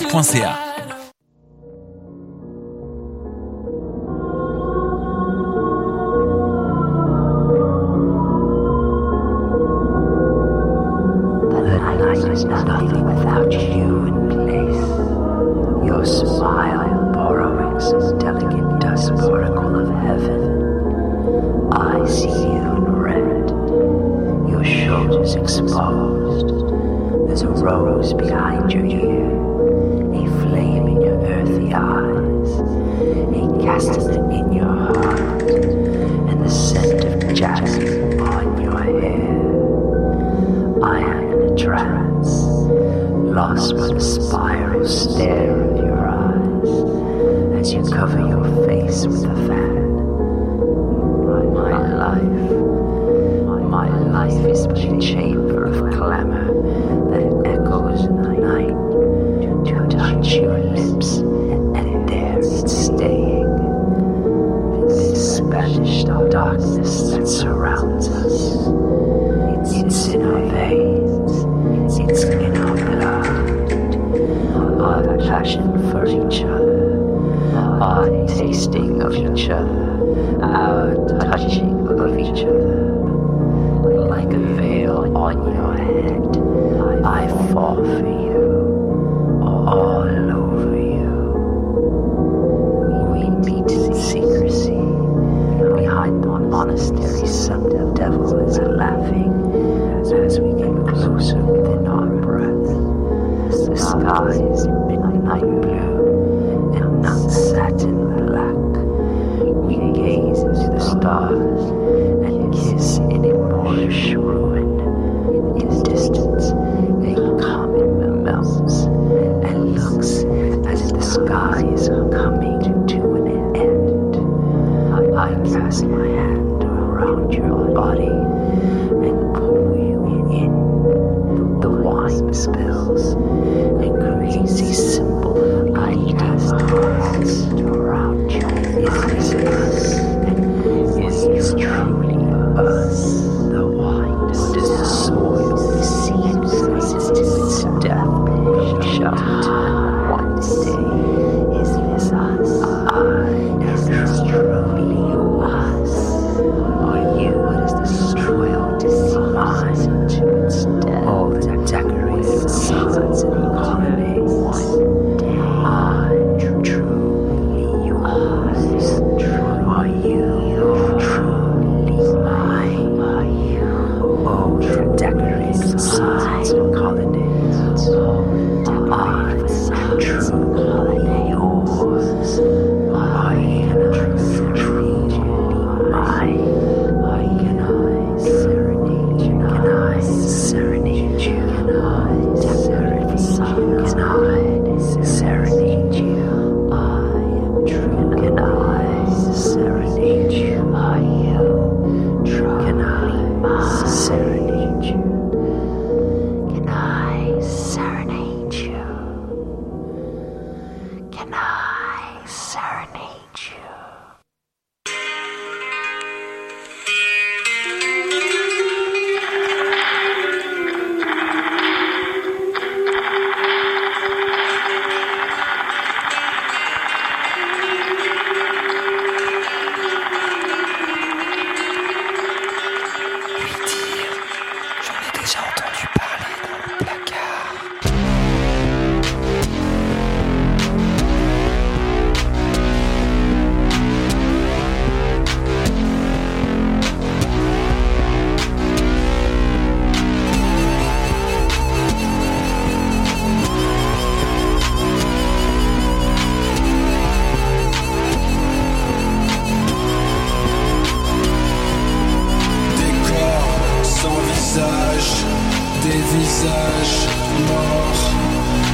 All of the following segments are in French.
The lost by the spiral stare of your eyes as you cover your face with a fan. My life, my life is but a chamber of clamor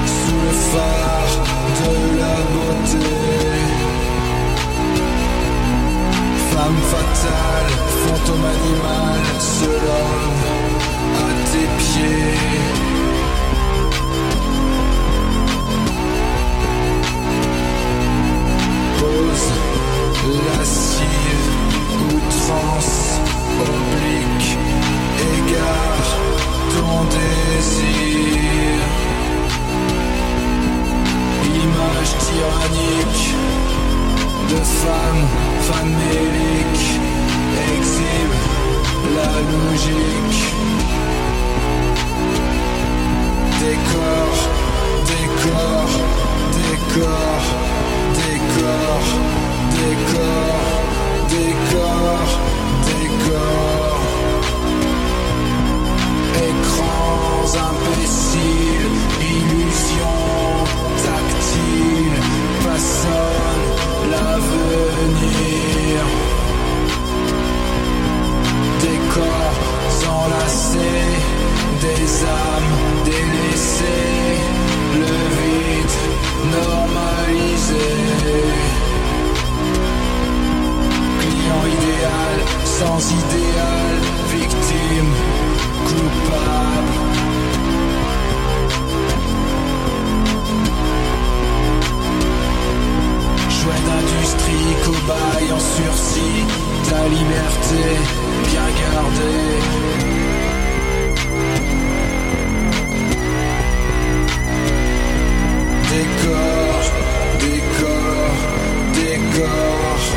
sous le phare de la beauté. Femme fatale, fantôme animal, seul homme à tes pieds. Pose lascive, outrance, oblique, égard ton désir. Image tyrannique de femme famélique exhibe la logique. Décor, décor, décor, décor, décor, décor. décor. sans imbécile, illusion tactile, façonne l'avenir. Des corps enlacés, des âmes délaissées, le vide normalisé idéal, sans idéal, victime, coupable. Chouette d'industrie, cobaye en sursis, ta liberté bien gardée. Décor, décor, décor.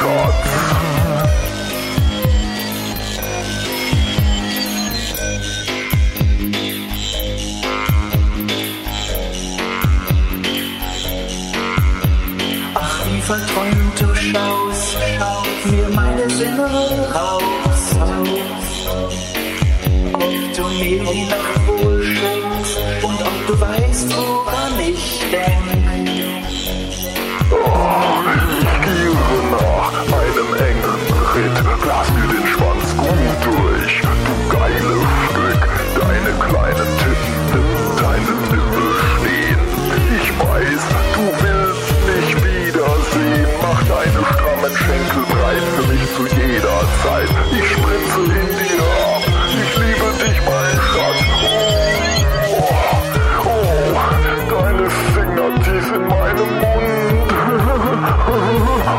God. Oh,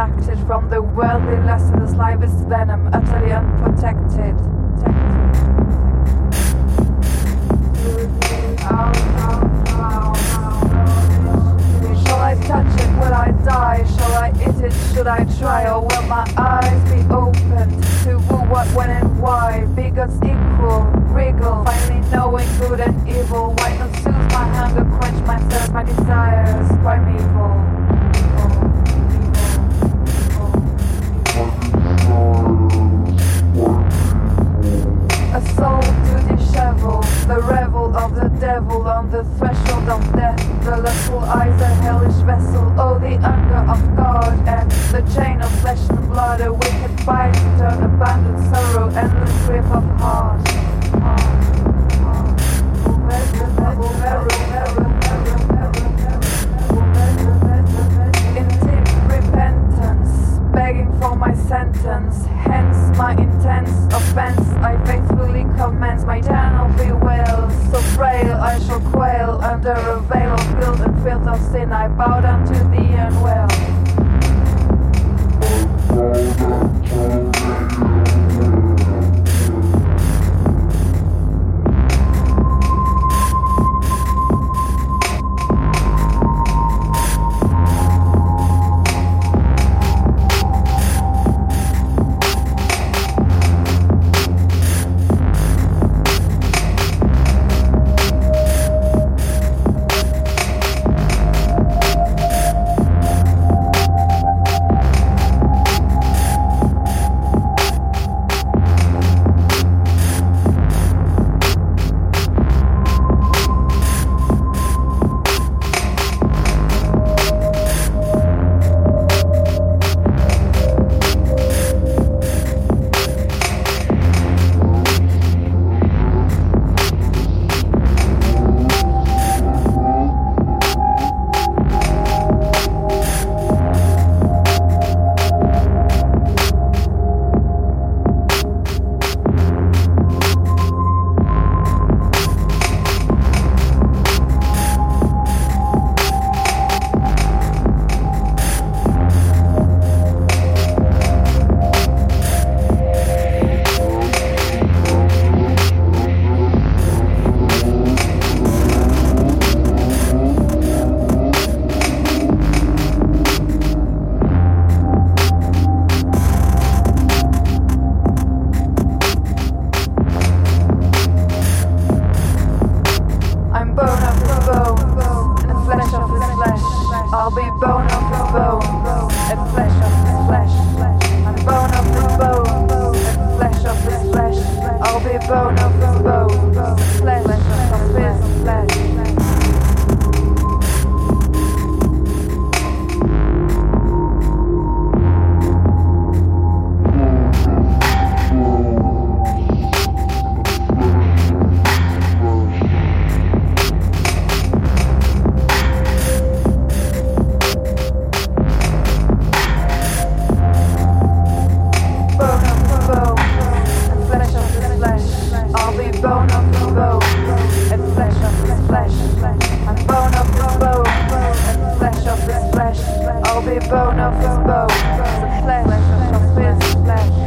disconnected from the worldly lessons. Life is venom, utterly unprotected. Shall I touch it? Will I die? Shall I eat it? Should I try? Or will my eyes be opened to who, what, when, and why? Bigots equal, wriggle, finally knowing good and evil. Why not soothe my hunger, quench my thirst, my desires, primeval? Soul to dishevel, the revel of the devil on the threshold of death. The lustful eyes, a hellish vessel. Oh, the anger of God and the chain of flesh and blood. A wicked fight, turn abandoned sorrow, endless grip of heart. In deep repentance, begging for my sentence, hence my intense offense. I faithfully commence my eternal bewail. So frail I shall quail under a veil of guilt and filth of sin. I bow down to thee and well. I'll be bone of his bone, flesh flesh. Flesh